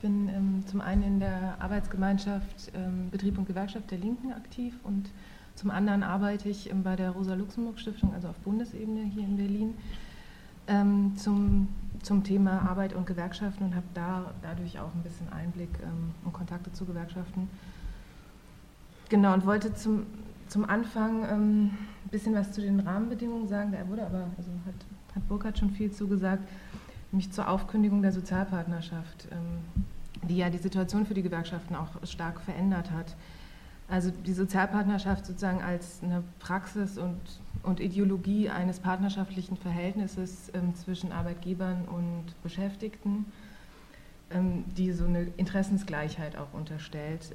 bin ähm, zum einen in der Arbeitsgemeinschaft ähm, Betrieb und Gewerkschaft der Linken aktiv und zum anderen arbeite ich ähm, bei der Rosa-Luxemburg-Stiftung, also auf Bundesebene hier in Berlin, ähm, zum, zum Thema Arbeit und Gewerkschaften und habe da dadurch auch ein bisschen Einblick ähm, und Kontakte zu Gewerkschaften. Genau, und wollte zum, zum Anfang ein bisschen was zu den Rahmenbedingungen sagen. Da wurde aber, also hat, hat Burkhardt schon viel zugesagt nämlich zur Aufkündigung der Sozialpartnerschaft, ähm, die ja die Situation für die Gewerkschaften auch stark verändert hat. Also die Sozialpartnerschaft sozusagen als eine Praxis und, und Ideologie eines partnerschaftlichen Verhältnisses ähm, zwischen Arbeitgebern und Beschäftigten, ähm, die so eine Interessensgleichheit auch unterstellt,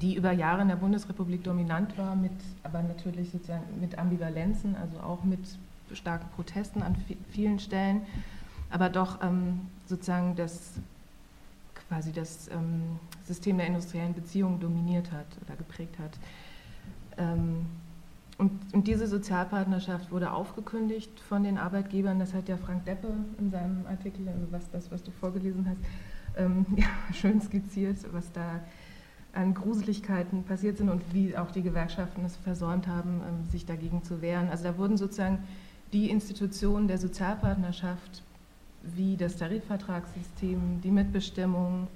die über Jahre in der Bundesrepublik dominant war, mit, aber natürlich sozusagen mit Ambivalenzen, also auch mit starken Protesten an vielen Stellen, aber doch ähm, sozusagen das quasi das ähm, System der industriellen Beziehungen dominiert hat oder geprägt hat. Ähm, und, und, diese Sozialpartnerschaft wurde aufgekündigt von den Arbeitgebern. Das hat ja Frank Deppe in seinem Artikel, also was, das, was du vorgelesen hast, ähm, ja, schön skizziert, was da an Gruseligkeiten passiert sind und wie auch die Gewerkschaften es versäumt haben, ähm, sich dagegen zu wehren. Also da wurden sozusagen die Institutionen der Sozialpartnerschaft wie das Tarifvertragssystem, die Mitbestimmung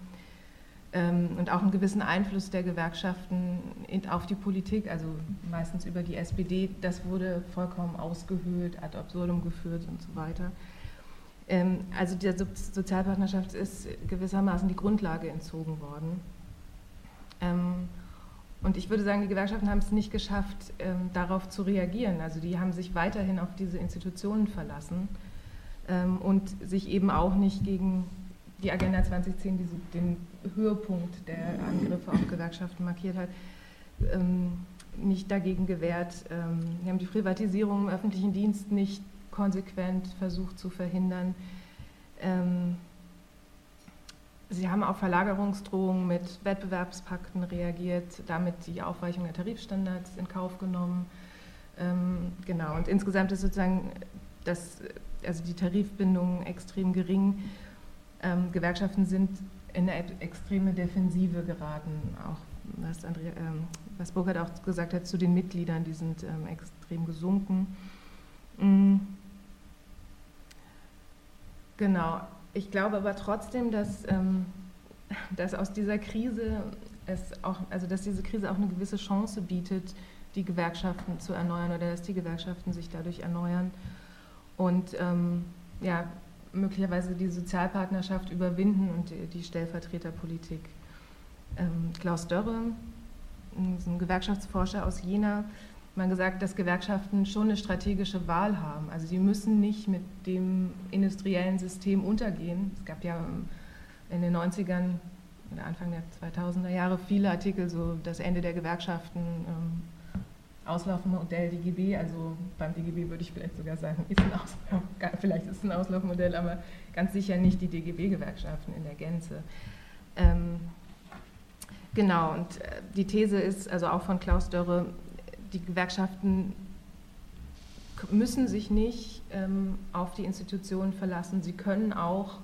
ähm, und auch einen gewissen Einfluss der Gewerkschaften in, auf die Politik, also meistens über die SPD, das wurde vollkommen ausgehöhlt, ad absurdum geführt und so weiter. Ähm, also der so Sozialpartnerschaft ist gewissermaßen die Grundlage entzogen worden. Ähm, und ich würde sagen, die Gewerkschaften haben es nicht geschafft, ähm, darauf zu reagieren. Also die haben sich weiterhin auf diese Institutionen verlassen ähm, und sich eben auch nicht gegen die Agenda 2010, die den Höhepunkt der Angriffe auf Gewerkschaften markiert hat, ähm, nicht dagegen gewehrt. Ähm, wir haben die Privatisierung im öffentlichen Dienst nicht konsequent versucht zu verhindern. Sie haben auf Verlagerungsdrohungen mit Wettbewerbspakten reagiert, damit die Aufweichung der Tarifstandards in Kauf genommen. Ähm, genau, und insgesamt ist sozusagen das, also die Tarifbindung extrem gering. Ähm, Gewerkschaften sind in eine extreme Defensive geraten, auch was, Andrea, ähm, was Burkhardt auch gesagt hat zu den Mitgliedern, die sind ähm, extrem gesunken. Mhm. Genau, ich glaube aber trotzdem, dass, ähm, dass aus dieser Krise es auch, also dass diese Krise auch eine gewisse Chance bietet, die Gewerkschaften zu erneuern oder dass die Gewerkschaften sich dadurch erneuern und ähm, ja, möglicherweise die Sozialpartnerschaft überwinden und die, die Stellvertreterpolitik. Ähm, Klaus Dörre, ein Gewerkschaftsforscher aus Jena, man gesagt, dass Gewerkschaften schon eine strategische Wahl haben. Also sie müssen nicht mit dem industriellen System untergehen. Es gab ja in den 90ern oder Anfang der 2000er Jahre viele Artikel, so das Ende der Gewerkschaften, ähm, Auslaufmodell DGB, also beim DGB würde ich vielleicht sogar sagen, ist ein vielleicht ist es ein Auslaufmodell, aber ganz sicher nicht die DGB-Gewerkschaften in der Gänze. Ähm, genau, und äh, die These ist also auch von Klaus Dörre, die Gewerkschaften müssen sich nicht ähm, auf die Institutionen verlassen. Sie können auch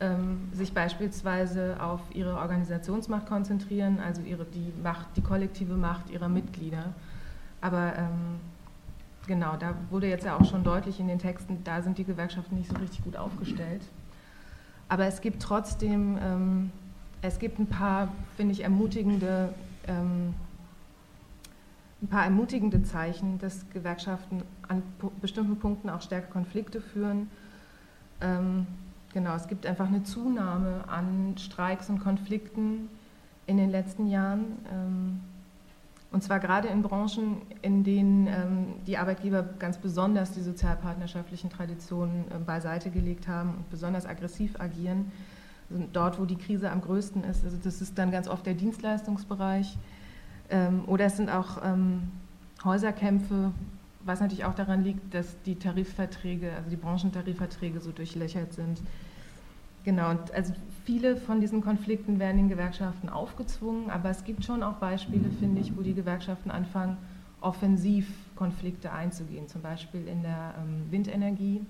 ähm, sich beispielsweise auf ihre Organisationsmacht konzentrieren, also ihre, die, Macht, die kollektive Macht ihrer Mitglieder. Aber ähm, genau, da wurde jetzt ja auch schon deutlich in den Texten, da sind die Gewerkschaften nicht so richtig gut aufgestellt. Aber es gibt trotzdem, ähm, es gibt ein paar, finde ich, ermutigende ähm, ein paar ermutigende Zeichen, dass Gewerkschaften an bestimmten Punkten auch stärker Konflikte führen. Ähm, genau, es gibt einfach eine Zunahme an Streiks und Konflikten in den letzten Jahren. Ähm, und zwar gerade in Branchen, in denen ähm, die Arbeitgeber ganz besonders die sozialpartnerschaftlichen Traditionen äh, beiseite gelegt haben und besonders aggressiv agieren. Also dort, wo die Krise am größten ist. Also das ist dann ganz oft der Dienstleistungsbereich ähm, oder es sind auch ähm, Häuserkämpfe, was natürlich auch daran liegt, dass die Tarifverträge, also die Branchentarifverträge so durchlöchert sind. Genau, und also viele von diesen Konflikten werden den Gewerkschaften aufgezwungen, aber es gibt schon auch Beispiele, finde ich, wo die Gewerkschaften anfangen, offensiv Konflikte einzugehen, zum Beispiel in der ähm, Windenergie.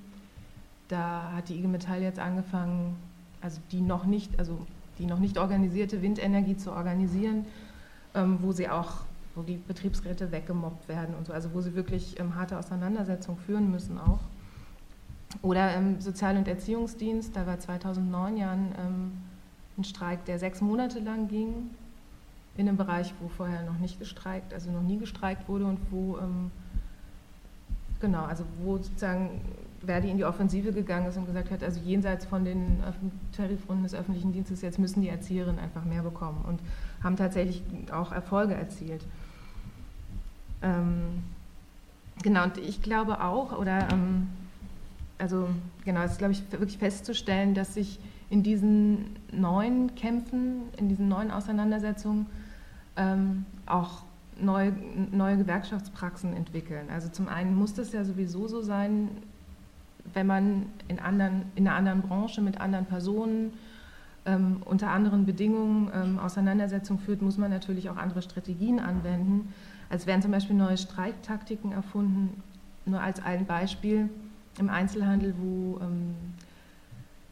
Da hat die IG Metall jetzt angefangen, also die noch nicht, also die noch nicht organisierte Windenergie zu organisieren, ähm, wo sie auch, wo die Betriebsräte weggemobbt werden und so, also wo sie wirklich ähm, harte Auseinandersetzungen führen müssen auch. Oder im Sozial- und Erziehungsdienst, da war 2009 ja ein, ähm, ein Streik, der sechs Monate lang ging, in einem Bereich, wo vorher noch nicht gestreikt, also noch nie gestreikt wurde und wo, ähm, genau, also wo sozusagen Verdi in die Offensive gegangen ist und gesagt hat, also jenseits von den Tarifrunden des öffentlichen Dienstes, jetzt müssen die Erzieherinnen einfach mehr bekommen und haben tatsächlich auch Erfolge erzielt. Ähm, genau, und ich glaube auch, oder ähm, also genau, es ist, glaube ich, wirklich festzustellen, dass sich in diesen neuen Kämpfen, in diesen neuen Auseinandersetzungen ähm, auch neue, neue Gewerkschaftspraxen entwickeln. Also zum einen muss das ja sowieso so sein, wenn man in, anderen, in einer anderen Branche mit anderen Personen ähm, unter anderen Bedingungen ähm, Auseinandersetzungen führt, muss man natürlich auch andere Strategien anwenden. Es werden zum Beispiel neue Streiktaktiken erfunden. Nur als ein Beispiel im Einzelhandel, wo ähm,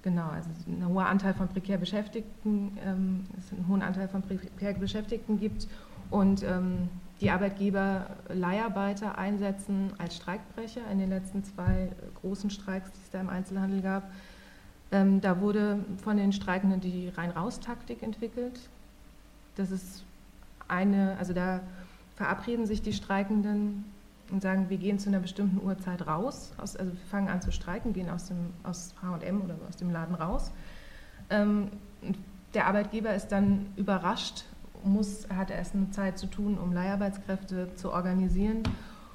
genau, also ein hoher Anteil von prekär Beschäftigten, ähm, es einen hohen Anteil von prekär Beschäftigten gibt und ähm, die Arbeitgeber Leiharbeiter einsetzen als Streikbrecher in den letzten zwei großen Streiks, die es da im Einzelhandel gab. Ähm, da wurde von den Streikenden die Rein-Raus-Taktik entwickelt. Das ist eine, also da verabreden sich die Streikenden und sagen, wir gehen zu einer bestimmten Uhrzeit raus, aus, also wir fangen an zu streiken, gehen aus dem aus H&M oder aus dem Laden raus. Ähm, der Arbeitgeber ist dann überrascht, muss, hat erst eine Zeit zu tun, um Leiharbeitskräfte zu organisieren.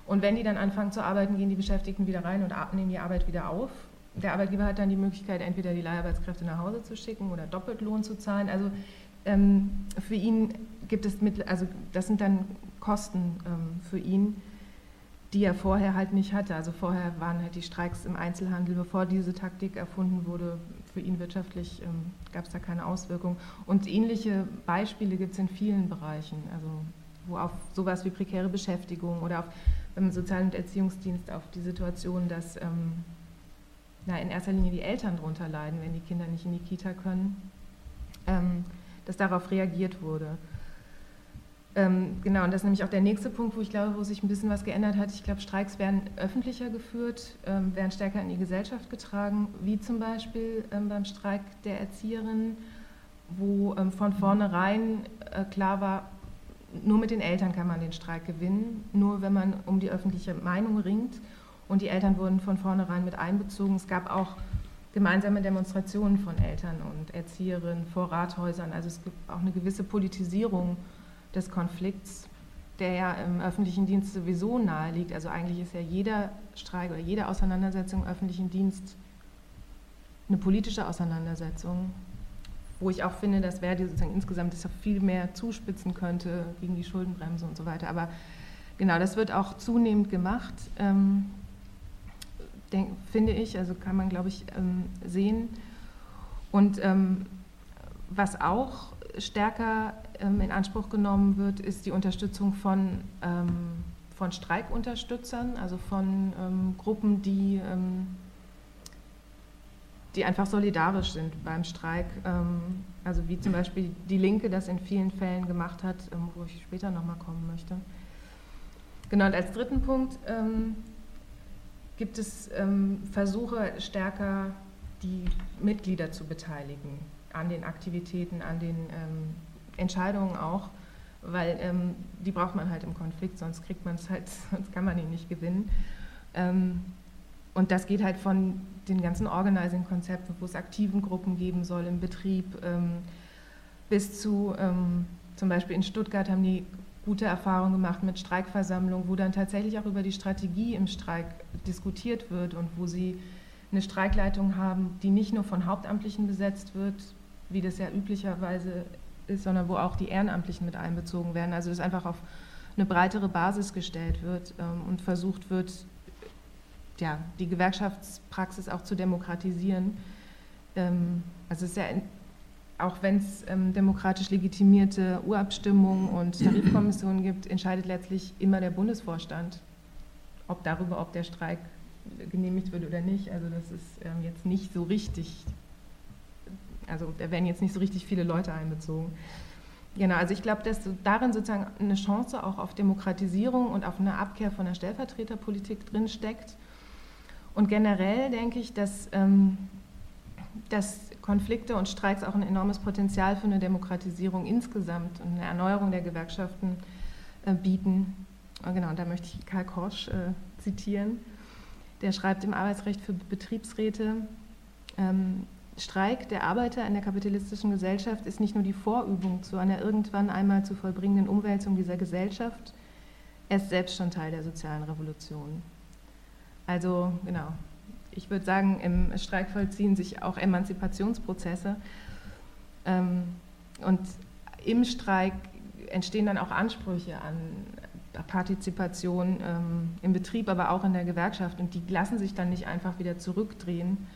Und wenn die dann anfangen zu arbeiten, gehen die Beschäftigten wieder rein und nehmen die Arbeit wieder auf. Der Arbeitgeber hat dann die Möglichkeit, entweder die Leiharbeitskräfte nach Hause zu schicken oder Doppeltlohn zu zahlen. Also ähm, für ihn gibt es, mit, also das sind dann Kosten ähm, für ihn, die er vorher halt nicht hatte. Also vorher waren halt die Streiks im Einzelhandel, bevor diese Taktik erfunden wurde, für ihn wirtschaftlich ähm, gab es da keine Auswirkungen. Und ähnliche Beispiele gibt es in vielen Bereichen, also wo auf sowas wie prekäre Beschäftigung oder auf beim Sozial- und Erziehungsdienst auf die Situation, dass ähm, na, in erster Linie die Eltern darunter leiden, wenn die Kinder nicht in die Kita können, ähm, dass darauf reagiert wurde. Ähm, genau, und das ist nämlich auch der nächste Punkt, wo ich glaube, wo sich ein bisschen was geändert hat. Ich glaube, Streiks werden öffentlicher geführt, ähm, werden stärker in die Gesellschaft getragen, wie zum Beispiel ähm, beim Streik der Erzieherinnen, wo ähm, von vornherein äh, klar war, nur mit den Eltern kann man den Streik gewinnen, nur wenn man um die öffentliche Meinung ringt. Und die Eltern wurden von vornherein mit einbezogen. Es gab auch gemeinsame Demonstrationen von Eltern und Erzieherinnen vor Rathäusern. Also es gibt auch eine gewisse Politisierung des Konflikts, der ja im öffentlichen Dienst sowieso nahe liegt. Also eigentlich ist ja jeder Streik oder jede Auseinandersetzung im öffentlichen Dienst eine politische Auseinandersetzung, wo ich auch finde, dass Verdi sozusagen insgesamt das viel mehr zuspitzen könnte gegen die Schuldenbremse und so weiter. Aber genau, das wird auch zunehmend gemacht, ähm, denk, finde ich, also kann man, glaube ich, ähm, sehen. Und ähm, was auch stärker ähm, in Anspruch genommen wird, ist die Unterstützung von, ähm, von Streikunterstützern, also von ähm, Gruppen, die, ähm, die einfach solidarisch sind beim Streik. Ähm, also wie zum Beispiel die Linke das in vielen Fällen gemacht hat, ähm, wo ich später nochmal kommen möchte. Genau, und als dritten Punkt gibt es Versuche, stärker die Mitglieder zu beteiligen an den Aktivitäten, an den ähm, Entscheidungen auch, weil ähm, die braucht man halt im Konflikt, sonst kriegt man es halt, sonst kann man ihn nicht gewinnen. Ähm, und das geht halt von den ganzen Organizing-Konzepten, wo es aktiven Gruppen geben soll im Betrieb, ähm, bis zu ähm, zum Beispiel in Stuttgart haben die gute Erfahrungen gemacht mit Streikversammlungen, wo dann tatsächlich auch über die Strategie im Streik diskutiert wird und wo sie eine Streikleitung haben, die nicht nur von Hauptamtlichen besetzt wird, wie das ja üblicherweise ist, sondern wo auch die Ehrenamtlichen mit einbezogen werden. Also dass einfach auf eine breitere Basis gestellt wird ähm, und versucht wird, ja, die Gewerkschaftspraxis auch zu demokratisieren. Ähm, also es ist ja, auch wenn es ähm, demokratisch legitimierte Urabstimmungen und Tarifkommissionen gibt, entscheidet letztlich immer der Bundesvorstand, ob darüber, ob der Streik genehmigt wird oder nicht. Also das ist jetzt nicht so richtig Also da werden jetzt nicht so richtig viele Leute einbezogen. Genau, also ich glaube, dass darin sozusagen eine Chance auch auf Demokratisierung und auf eine Abkehr von der Stellvertreterpolitik drinsteckt. Und generell denke ich, dass, ähm, dass Konflikte und Streiks auch ein enormes Potenzial für eine Demokratisierung insgesamt und eine Erneuerung der Gewerkschaften äh, bieten. Und genau, da möchte ich Karl Korsch äh, zitieren. Der schreibt im Arbeitsrecht für Betriebsräte, ähm, Streik der Arbeiter in der kapitalistischen Gesellschaft ist nicht nur die Vorübung zu einer irgendwann einmal zu vollbringenden Umwälzung dieser Gesellschaft, er ist selbst schon Teil der sozialen Revolution. Also genau, ich würde sagen, im Streik vollziehen sich auch Emanzipationsprozesse. Ähm, und im Streik entstehen dann auch Ansprüche an Partizipation ähm, im Betrieb, aber auch in der Gewerkschaft. Und die lassen sich dann nicht einfach wieder zurückdrehen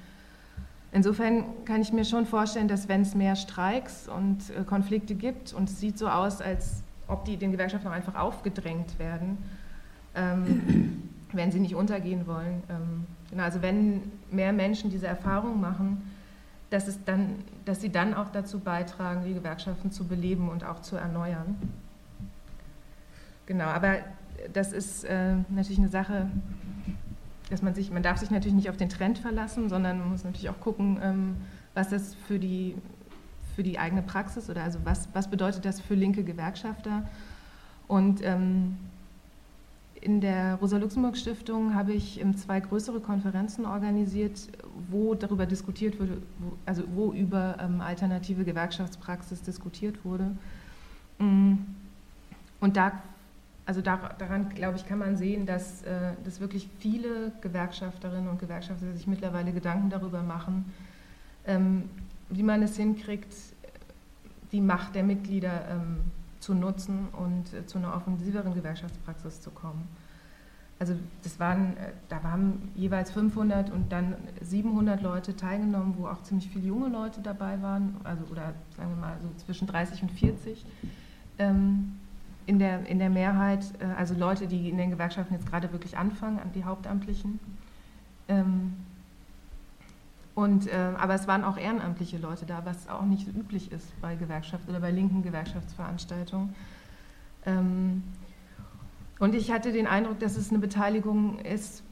Insofern kann ich mir schon vorstellen, dass wenn es mehr Streiks und äh, Konflikte gibt und es sieht so aus, als ob die den Gewerkschaften auch einfach aufgedrängt werden, ähm, wenn sie nicht untergehen wollen. Ähm, genau, also wenn mehr Menschen diese Erfahrung machen, dass, es dann, dass sie dann auch dazu beitragen, die Gewerkschaften zu beleben und auch zu erneuern. Genau, aber das ist äh, natürlich eine Sache, dass man sich, man darf sich natürlich nicht auf den Trend verlassen, sondern man muss natürlich auch gucken, ähm, was das für die, für die eigene Praxis oder also was, was bedeutet das für linke Gewerkschafter. Und ähm, in der Rosa-Luxemburg-Stiftung habe ich ähm, zwei größere Konferenzen organisiert, wo darüber diskutiert wurde, also wo über alternative Gewerkschaftspraxis diskutiert wurde. Mm. Und da also daran, glaube ich, kann man sehen, dass, äh, dass wirklich viele Gewerkschafterinnen und Gewerkschafter sich mittlerweile Gedanken darüber machen, ähm, wie man es hinkriegt, die Macht der Mitglieder ähm, zu nutzen und äh, zu einer offensiveren Gewerkschaftspraxis zu kommen. Also das waren, äh, da haben jeweils 500 und dann 700 Leute teilgenommen, wo auch ziemlich viele junge Leute dabei waren, also oder sagen wir mal so zwischen 30 und 40 in der, in der Mehrheit, äh, also Leute, die in den Gewerkschaften jetzt gerade wirklich anfangen, die Hauptamtlichen. Ähm, und, äh, aber es waren auch ehrenamtliche Leute da, was auch nicht so üblich ist bei Gewerkschaften oder bei linken Gewerkschaftsveranstaltungen. Ähm, und ich hatte den Eindruck, dass es eine Beteiligung ist,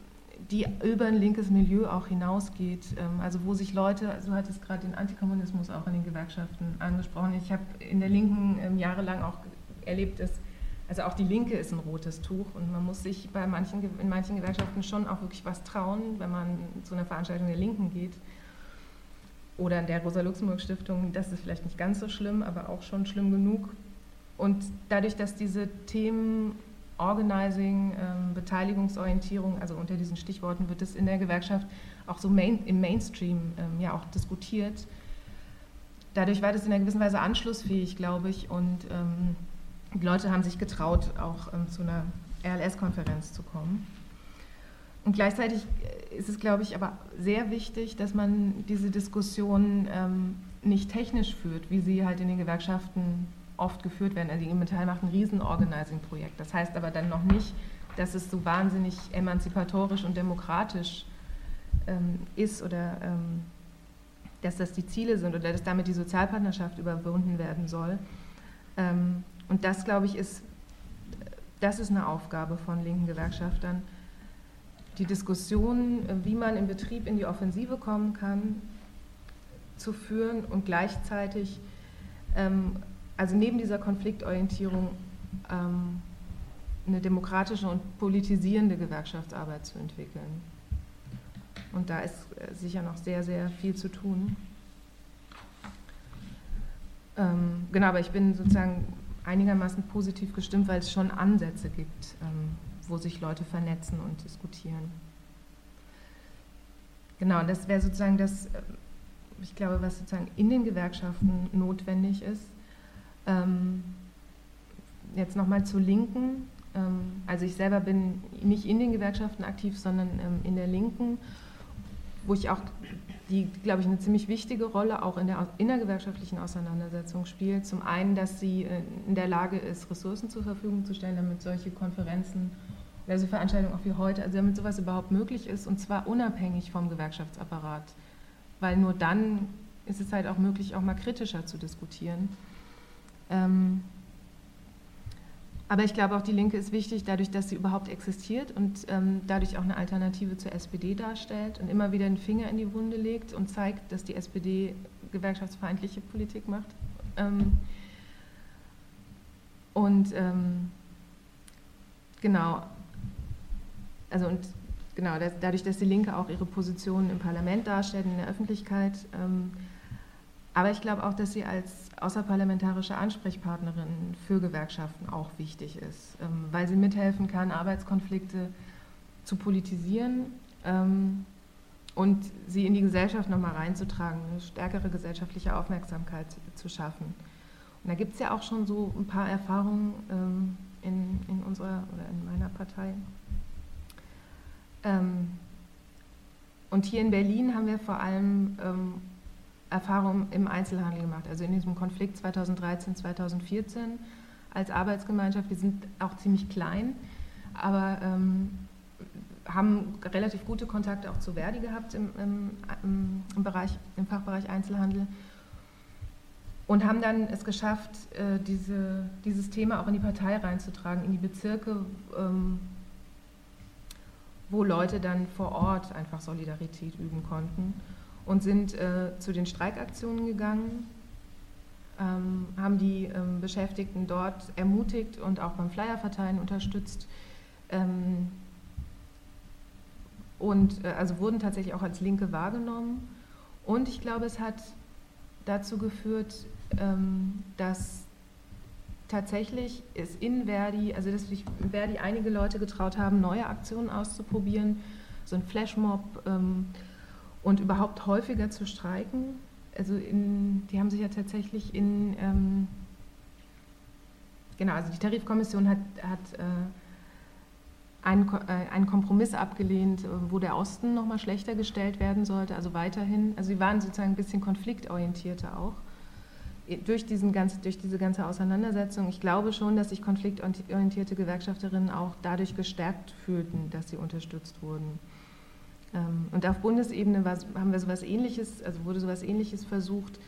die über ein linkes Milieu auch hinausgeht. Ähm, also wo sich Leute, so hat es gerade den Antikommunismus auch in den Gewerkschaften angesprochen. Ich habe in der Linken jahrelang auch erlebt, dass also auch die Linke ist ein rotes Tuch und man muss sich bei manchen, in manchen Gewerkschaften schon auch wirklich was trauen, wenn man zu einer Veranstaltung der Linken geht. Oder in der Rosa-Luxemburg-Stiftung, das ist vielleicht nicht ganz so schlimm, aber auch schon schlimm genug. Und dadurch, dass diese Themen Organizing, ähm, Beteiligungsorientierung, also unter diesen Stichworten wird es in der Gewerkschaft auch so main, im Mainstream ähm, ja auch diskutiert. Dadurch war das in einer gewissen Weise anschlussfähig, glaube ich, und ähm, die Leute haben sich getraut, auch ähm, zu einer RLS-Konferenz zu kommen. Und gleichzeitig äh, ist es, glaube ich, aber sehr wichtig, dass man diese Diskussion ähm, nicht technisch führt, wie sie halt in den Gewerkschaften oft geführt werden. Also die Metall macht ein Riesen-Organizing-Projekt. Das heißt aber dann noch nicht, dass es so wahnsinnig emanzipatorisch und demokratisch ähm, ist oder ähm, dass das die Ziele sind oder dass damit die Sozialpartnerschaft überwunden werden soll. Ähm, und das, glaube ich, ist, das ist eine Aufgabe von linken Gewerkschaftern, die Diskussion, wie man im Betrieb in die Offensive kommen kann, zu führen und gleichzeitig, ähm, also neben dieser Konfliktorientierung, ähm, eine demokratische und politisierende Gewerkschaftsarbeit zu entwickeln. Und da ist äh, sicher noch sehr, sehr viel zu tun. Ähm, genau, aber ich bin sozusagen einigermaßen positiv gestimmt, weil es schon Ansätze gibt, ähm, wo sich Leute vernetzen und diskutieren. Genau, das wäre sozusagen das, äh, ich glaube, was sozusagen in den Gewerkschaften notwendig ist. Ähm, jetzt nochmal zur Linken. Ähm, also ich selber bin nicht in den Gewerkschaften aktiv, sondern in der Linken, wo ich auch die, glaube ich, eine ziemlich wichtige Rolle auch in der innergewerkschaftlichen Auseinandersetzung spielt. Zum einen, dass sie äh, in der Lage ist, Ressourcen zur Verfügung zu stellen, damit solche Konferenzen oder so Veranstaltungen auch wie heute, also damit sowas überhaupt möglich ist und zwar unabhängig vom Gewerkschaftsapparat. Weil nur dann ist es halt auch möglich, auch mal kritischer zu diskutieren. Ähm, aber ich glaube, auch die Linke ist wichtig, dadurch, dass sie überhaupt existiert und ähm, dadurch auch eine Alternative zur SPD darstellt und immer wieder den Finger in die Wunde legt und zeigt, dass die SPD gewerkschaftsfeindliche Politik macht. Ähm, und ähm, genau, also und genau, das, dadurch, dass die Linke auch ihre Position im Parlament darstellt, in der Öffentlichkeit, ähm, aber ich glaube auch, dass sie als außerparlamentarische Ansprechpartnerin für Gewerkschaften auch wichtig ist, ähm, weil sie mithelfen kann, Arbeitskonflikte zu politisieren ähm, und sie in die Gesellschaft nochmal reinzutragen, eine stärkere gesellschaftliche Aufmerksamkeit zu schaffen. Und da gibt es ja auch schon so ein paar Erfahrungen ähm, in, in unserer oder in meiner Partei. Und hier in Berlin haben wir vor allem Erfahrung im Einzelhandel gemacht, also in diesem Konflikt 2013, 2014 als Arbeitsgemeinschaft. Wir sind auch ziemlich klein, aber ähm, haben relativ gute Kontakte auch zu Verdi gehabt im, im, im, Bereich, im Fachbereich Einzelhandel und haben dann es geschafft, äh, diese, dieses Thema auch in die Partei reinzutragen, in die Bezirke, ähm, wo Leute dann vor Ort einfach Solidarität üben konnten und sind äh, zu den Streikaktionen gegangen, ähm, haben die ähm, Beschäftigten dort ermutigt und auch beim Flyerverteilen unterstützt. Ähm, und äh, also wurden tatsächlich auch als Linke wahrgenommen. Und ich glaube, es hat dazu geführt, ähm, dass tatsächlich es in Verdi, also dass sich Verdi einige Leute getraut haben, neue Aktionen auszuprobieren, so ein Flashmob. Ähm, und überhaupt häufiger zu streiken. Also in, die haben sich ja tatsächlich in, ähm, genau, also die Tarifkommission hat, hat äh, einen, äh, einen Kompromiss abgelehnt, äh, wo der Osten nochmal schlechter gestellt werden sollte, also weiterhin, also sie waren sozusagen ein bisschen konfliktorientierter auch durch, diesen ganz, durch diese ganze Auseinandersetzung, ich glaube schon, dass sich konfliktorientierte Gewerkschafterinnen auch dadurch gestärkt fühlten, dass sie unterstützt wurden. Ähm, und auf Bundesebene haben wir sowas Ähnliches, also wurde sowas Ähnliches versucht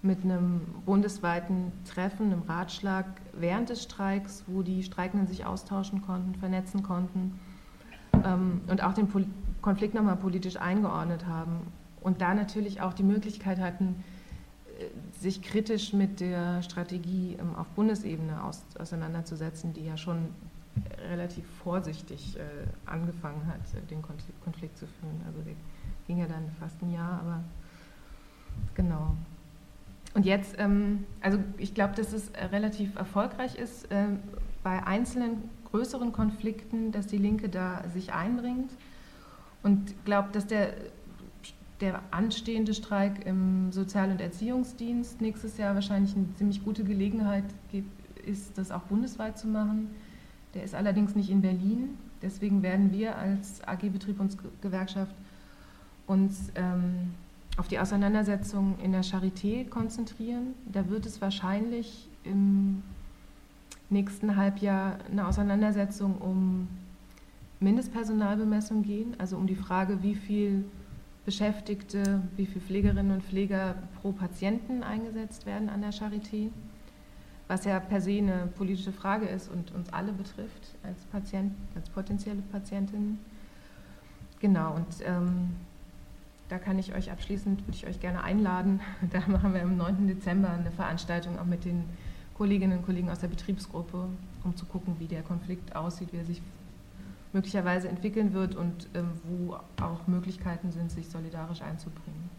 mit einem bundesweiten Treffen, einem Ratschlag während des Streiks, wo die Streikenden sich austauschen konnten, vernetzen konnten ähm, und auch den Konflikt nochmal politisch eingeordnet haben und da natürlich auch die Möglichkeit hatten, äh, sich kritisch mit der Strategie ähm, auf Bundesebene auseinanderzusetzen, die ja schon relativ vorsichtig äh, angefangen hat, äh, den Konflikt zu führen. Also der ging ja dann fast ein Jahr, aber genau. Und jetzt, ähm, also ich glaube, dass es relativ erfolgreich ist äh, bei einzelnen größeren Konflikten, dass die Linke da sich einbringt und glaube, dass der, der anstehende Streik im Sozial- und Erziehungsdienst nächstes Jahr wahrscheinlich eine ziemlich gute Gelegenheit gibt, ist, das auch bundesweit zu machen der ist allerdings nicht in Berlin. Deswegen werden wir als AG Betrieb und Gewerkschaft uns ähm, auf die Auseinandersetzung in der Charité konzentrieren. Da wird es wahrscheinlich im nächsten Halbjahr eine Auseinandersetzung um Mindestpersonalbemessung gehen, also um die Frage, wie viel Beschäftigte, wie viele Pflegerinnen und Pfleger pro Patienten eingesetzt werden an der Charité was ja per se eine politische Frage ist und uns alle betrifft als Patient, als potenzielle Patientinnen. Genau, und ähm, da kann ich euch abschließend, würde ich euch gerne einladen. Da machen wir am 9. Dezember eine Veranstaltung auch mit den Kolleginnen und Kollegen aus der Betriebsgruppe, um zu gucken, wie der Konflikt aussieht, wie er sich möglicherweise entwickeln wird und ähm, wo auch Möglichkeiten sind, sich solidarisch einzubringen.